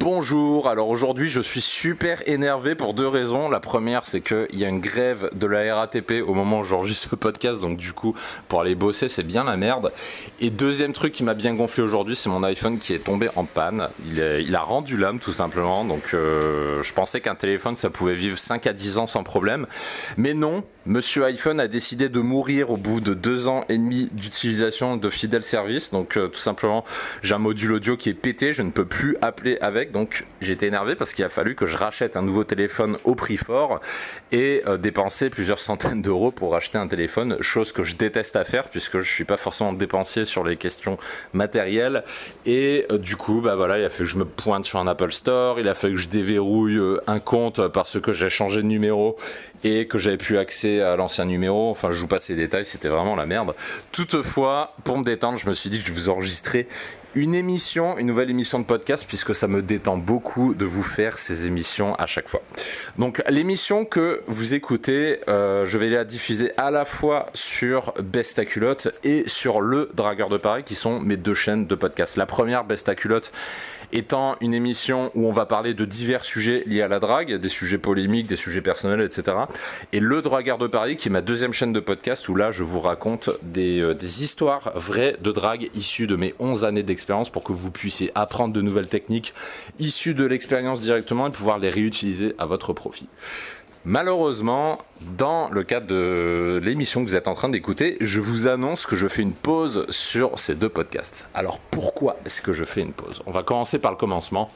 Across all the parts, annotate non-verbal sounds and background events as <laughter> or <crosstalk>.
Bonjour, alors aujourd'hui je suis super énervé pour deux raisons. La première c'est qu'il y a une grève de la RATP au moment où j'enregistre ce podcast, donc du coup pour aller bosser c'est bien la merde. Et deuxième truc qui m'a bien gonflé aujourd'hui c'est mon iPhone qui est tombé en panne. Il, a rendu l'âme tout simplement, donc euh, je pensais qu'un téléphone ça pouvait vivre 5 à 10 ans sans problème. Mais non, monsieur iPhone a décidé de mourir au bout de deux ans et demi d'utilisation de fidèle service. Donc euh, tout simplement j'ai un module audio qui est pété, je ne peux plus appeler avec donc j'étais énervé parce qu'il a fallu que je rachète un nouveau téléphone au prix fort et euh, dépenser plusieurs centaines d'euros pour acheter un téléphone, chose que je déteste à faire puisque je suis pas forcément dépensier sur les questions matérielles. Et euh, du coup, bah voilà, il a fait que je me pointe sur un Apple Store, il a fallu que je déverrouille euh, un compte parce que j'ai changé de numéro et que j'avais plus accès à l'ancien numéro. Enfin, je joue pas ces détails, c'était vraiment la merde. Toutefois, pour me détendre, je me suis dit que je vous enregistrais une émission, une nouvelle émission de podcast, puisque ça me détend beaucoup de vous faire ces émissions à chaque fois. Donc l'émission que vous écoutez, euh, je vais la diffuser à la fois sur Bestaculotte et sur Le Dragueur de Paris, qui sont mes deux chaînes de podcast. La première, Bestaculotte, étant une émission où on va parler de divers sujets liés à la drague, des sujets polémiques, des sujets personnels, etc. Et Le Dragueur de Paris, qui est ma deuxième chaîne de podcast, où là je vous raconte des, euh, des histoires vraies de drague issues de mes 11 années d'expérience pour que vous puissiez apprendre de nouvelles techniques issues de l'expérience directement et pouvoir les réutiliser à votre profit. Malheureusement, dans le cadre de l'émission que vous êtes en train d'écouter, je vous annonce que je fais une pause sur ces deux podcasts. Alors pourquoi est-ce que je fais une pause? On va commencer par le commencement.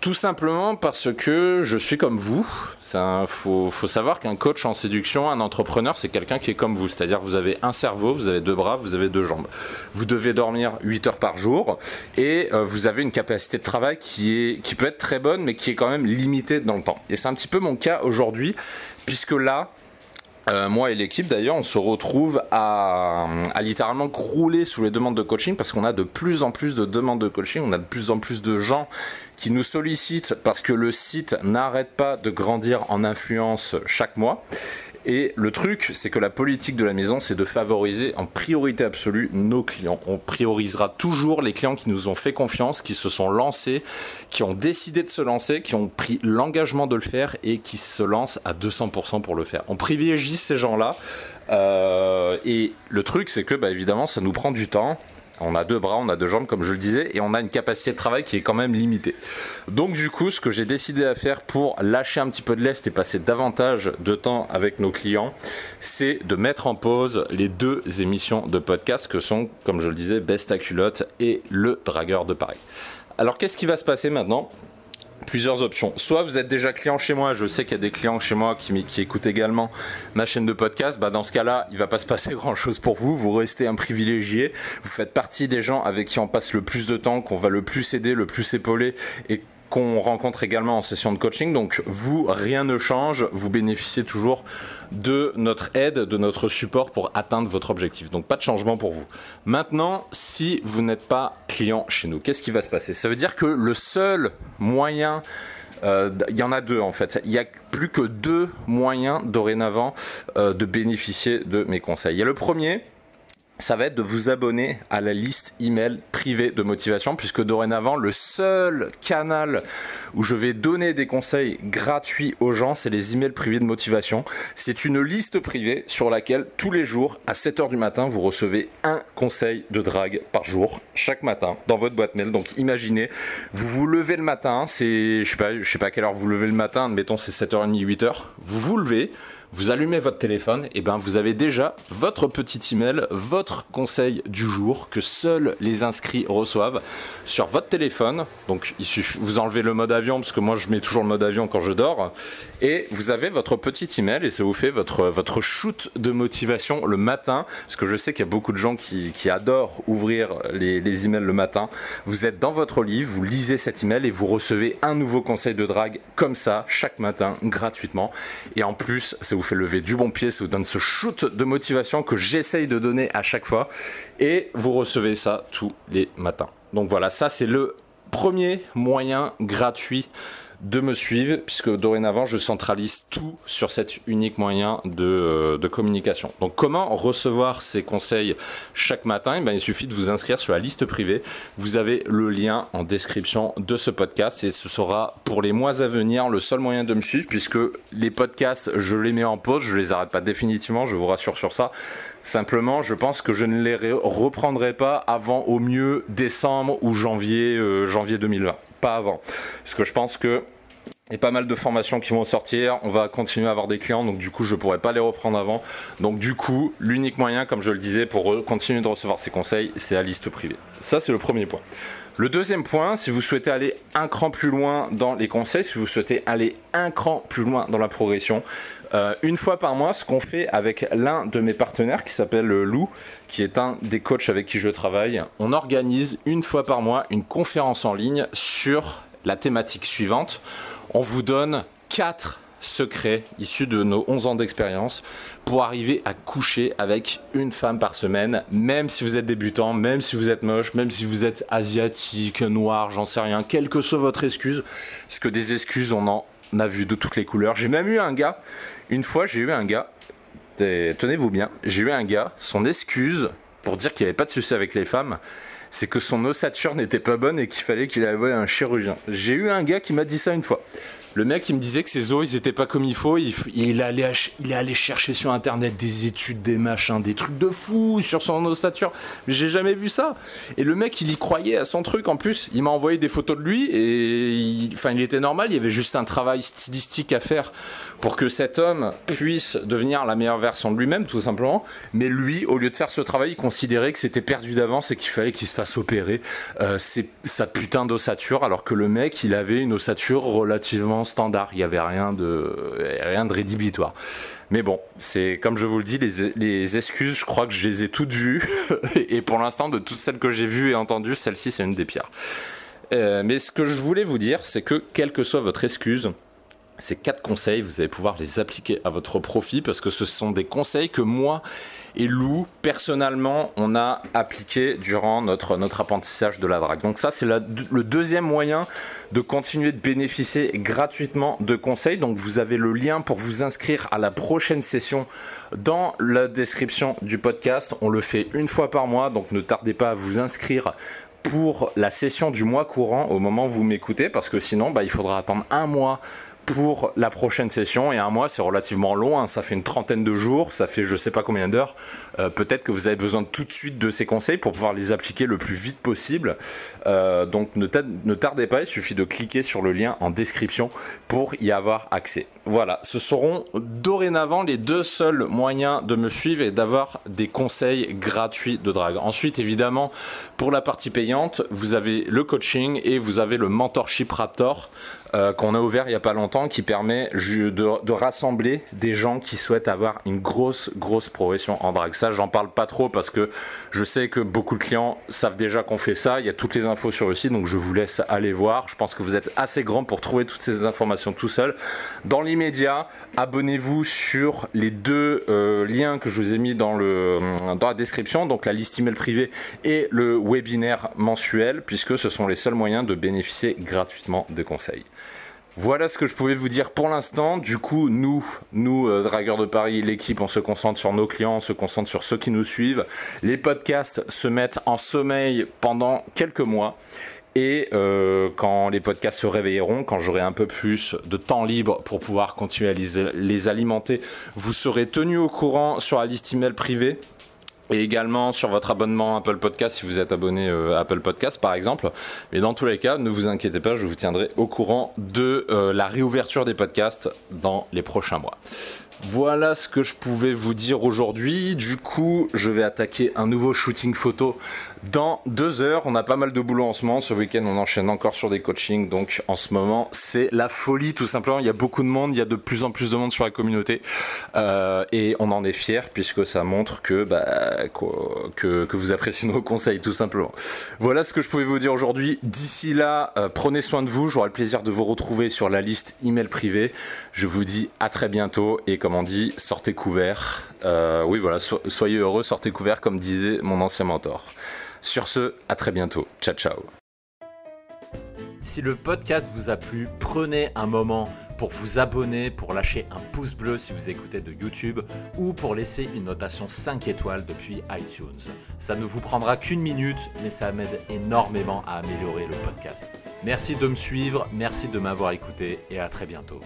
Tout simplement parce que je suis comme vous. Il faut, savoir qu'un coach en séduction, un entrepreneur, c'est quelqu'un qui est comme vous. C'est-à-dire vous avez un cerveau, vous avez deux bras, vous avez deux jambes. Vous devez dormir 8 heures par jour et euh, vous avez une capacité de travail qui peut être très bonne mais qui est quand même limitée dans le temps. Et c'est un petit peu mon cas aujourd'hui puisque là, euh, moi et l'équipe d'ailleurs, on se retrouve à, à, littéralement crouler sous les demandes de coaching parce qu'on a de plus en plus de demandes de coaching, on a de plus en plus de gens qui nous sollicitent parce que le site n'arrête pas de grandir en influence chaque mois. Et le truc, c'est que la politique de la maison, c'est de favoriser en priorité absolue nos clients. On priorisera toujours les clients qui nous ont fait confiance, qui se sont lancés, qui ont décidé de se lancer, qui ont pris l'engagement de le faire et qui se lancent à 200% pour le faire. On privilégie ces gens-là. Euh, et le truc, c'est que, bah, évidemment, ça nous prend du temps. On a deux bras, on a deux jambes, comme je le disais, et on a une capacité de travail qui est quand même limitée. Donc du coup, ce que j'ai décidé à faire pour lâcher un petit peu de l'est et passer davantage de temps avec nos clients, c'est de mettre en pause les deux émissions de podcast que sont, comme je le disais, Best culotte et Le Dragueur de Paris. Alors qu'est-ce qui va se passer maintenant? Plusieurs options. Soit vous êtes déjà client chez moi, je sais qu'il y a des clients chez moi qui, écoutent également ma chaîne de podcast, bah dans ce cas-là, il va pas se passer <laughs> grand-chose pour vous, vous restez un privilégié, vous faites partie des gens avec qui on passe le plus de temps, qu'on va le plus aider, le plus épauler et qu'on rencontre également en session de coaching. Donc vous, rien ne change, vous bénéficiez toujours de notre aide, de notre support pour atteindre votre objectif. Donc pas de changement pour vous. Maintenant, si vous n'êtes pas client chez nous, qu'est-ce qui va se passer? Ça veut dire que le seul moyen euh, il y en a deux en fait. Il n'y a plus que deux moyens dorénavant euh, de bénéficier de mes conseils. Il y a le premier, ça va être de vous abonner à la liste email privée de motivation puisque dorénavant le seul canal où je vais donner des conseils gratuits aux gens c'est les emails privés de motivation. C'est une liste privée sur laquelle tous les jours à 7h du matin vous recevez un conseil de drague par jour chaque matin dans votre boîte mail. Donc imaginez, vous vous levez le matin, c'est je sais pas sais pas à quelle heure vous levez le matin, admettons c'est 7h30 8h, vous vous levez vous allumez votre téléphone, et ben vous avez déjà votre petit email, votre conseil du jour que seuls les inscrits reçoivent sur votre téléphone. Donc il suffit, vous enlevez le mode avion parce que moi je mets toujours le mode avion quand je dors, et vous avez votre petit email et ça vous fait votre votre shoot de motivation le matin, parce que je sais qu'il y a beaucoup de gens qui, adorent ouvrir les, emails le matin. Vous êtes dans votre livre, vous lisez cet email et vous recevez un nouveau conseil de drague comme ça chaque matin gratuitement. Et en plus, vous fait lever du bon pied, ça vous donne ce shoot de motivation que j'essaye de donner à chaque fois. Et vous recevez ça tous les matins. Donc voilà, ça c'est le premier moyen gratuit de me suivre, puisque dorénavant, je centralise tout sur cet unique moyen de, euh, communication. Donc, comment recevoir ces conseils chaque matin? Eh ben, Il suffit de vous inscrire sur la liste privée. Vous avez le lien en description de ce podcast et ce sera pour les mois à venir le seul moyen de me suivre, puisque les podcasts, je les mets en pause, je les arrête pas définitivement, je vous rassure sur ça. Simplement, je pense que je ne les reprendrai pas avant au mieux décembre ou janvier, euh, janvier 2020. Avant. Parce que je pense que a pas mal de formations qui vont sortir. On va continuer à avoir des clients, donc du coup, je pourrais pas les reprendre avant. Donc du coup, l'unique moyen, comme je le disais, pour continuer de recevoir ces conseils, c'est la liste privée. Ça, c'est le premier point. Le deuxième point, si vous souhaitez aller un cran plus loin dans les conseils, si vous souhaitez aller un cran plus loin dans la progression, euh, une fois par mois, ce qu'on fait avec l'un de mes partenaires qui s'appelle Lou, qui est un des coachs avec qui je travaille, on organise une fois par mois une conférence en ligne sur la thématique suivante. On vous donne quatre secrets issus de nos 11 ans d'expérience pour arriver à coucher avec une femme par semaine, même si vous êtes débutant, même si vous êtes moche, même si vous êtes asiatique, noir, j'en sais rien, quelle que soit votre excuse, parce que des excuses, on en a vu de toutes les couleurs. J'ai même eu un gars, une fois j'ai eu un gars, tenez-vous bien, j'ai eu un gars, son excuse pour dire qu'il n'y avait pas de souci avec les femmes, c'est que son ossature n'était pas bonne et qu'il fallait qu'il ait un chirurgien. J'ai eu un gars qui m'a dit ça une fois. Le mec, il me disait que ses os, ils étaient pas comme il faut. Il, allait, est allé chercher sur internet des études, des machins, des trucs de fou sur son ossature. Mais j'ai jamais vu ça. Et le mec, il y croyait à son truc. En plus, il m'a envoyé des photos de lui et il, enfin, il était normal. Il y avait juste un travail stylistique à faire pour que cet homme puisse devenir la meilleure version de lui-même, tout simplement. Mais lui, au lieu de faire ce travail, il considérait que c'était perdu d'avance et qu'il fallait qu'il se fasse opérer euh, sa putain d'ossature, alors que le mec, il avait une ossature relativement standard. Il n'y avait rien de, rien de rédhibitoire. Mais bon, c'est comme je vous le dis, les, les, excuses, je crois que je les ai toutes vues. <laughs> et pour l'instant, de toutes celles que j'ai vues et entendues, celle-ci, c'est une des pires. Euh, mais ce que je voulais vous dire, c'est que quelle que soit votre excuse, ces quatre conseils, vous allez pouvoir les appliquer à votre profit parce que ce sont des conseils que moi et Lou, personnellement, on a appliqué durant notre, apprentissage de la drague. Donc ça, c'est le deuxième moyen de continuer de bénéficier gratuitement de conseils. Donc vous avez le lien pour vous inscrire à la prochaine session dans la description du podcast. On le fait une fois par mois, donc ne tardez pas à vous inscrire pour la session du mois courant au moment où vous m'écoutez parce que sinon bah, il faudra attendre un mois pour la prochaine session. Et un mois, c'est relativement long. Hein. Ça fait une trentaine de jours, ça fait je sais pas combien d'heures. Euh, peut-être que vous avez besoin tout de suite de ces conseils pour pouvoir les appliquer le plus vite possible. Euh, donc ne, tardez pas, il suffit de cliquer sur le lien en description pour y avoir accès. Voilà, ce seront dorénavant les deux seuls moyens de me suivre et d'avoir des conseils gratuits de drague. Ensuite, évidemment, pour la partie payante, vous avez le coaching et vous avez le mentorship Raptor. Euh, qu'on a ouvert il n'y a pas longtemps qui permet de, rassembler des gens qui souhaitent avoir une grosse grosse progression en drague. Ça j'en parle pas trop parce que je sais que beaucoup de clients savent déjà qu'on fait ça. Il y a toutes les infos sur le site donc je vous laisse aller voir. Je pense que vous êtes assez grand pour trouver toutes ces informations tout seul. Dans l'immédiat, abonnez-vous sur les deux euh, liens que je vous ai mis dans la description, donc la liste email privée et le webinaire mensuel puisque ce sont les seuls moyens de bénéficier gratuitement de conseils. Voilà ce que je pouvais vous dire pour l'instant. Du coup, nous, nous, euh, Dragueurs de Paris, l'équipe, on se concentre sur nos clients, on se concentre sur ceux qui nous suivent. Les podcasts se mettent en sommeil pendant quelques mois. Et euh, quand les podcasts se réveilleront, quand j'aurai un peu plus de temps libre pour pouvoir continuer à les, les alimenter, vous serez tenu au courant sur la liste email privée et également sur votre abonnement Apple Podcast si vous êtes abonné euh, Apple Podcast par exemple. Mais dans tous les cas, ne vous inquiétez pas, je vous tiendrai au courant de euh, la réouverture des podcasts dans les prochains mois. Voilà ce que je pouvais vous dire aujourd'hui. Du coup, je vais attaquer un nouveau shooting photo dans deux heures. On a pas mal de boulot en ce moment. Ce week-end, on enchaîne encore sur des coachings. Donc, en ce moment, c'est la folie, tout simplement. Il y a beaucoup de monde. Il y a de plus en plus de monde sur la communauté. Euh, et on en est fier puisque ça montre que, bah, que, que, vous appréciez nos conseils, tout simplement. Voilà ce que je pouvais vous dire aujourd'hui. D'ici là, euh, prenez soin de vous. J'aurai le plaisir de vous retrouver sur la liste email privée. Je vous dis à très bientôt. On dit, sortez couverts. Euh, oui, voilà, soyez heureux, sortez couverts, comme disait mon ancien mentor. Sur ce, à très bientôt. Ciao, ciao. Si le podcast vous a plu, prenez un moment pour vous abonner, pour lâcher un pouce bleu si vous écoutez de YouTube ou pour laisser une notation 5 étoiles depuis iTunes. Ça ne vous prendra qu'une minute, mais ça m'aide énormément à améliorer le podcast. Merci de me suivre, merci de m'avoir écouté et à très bientôt.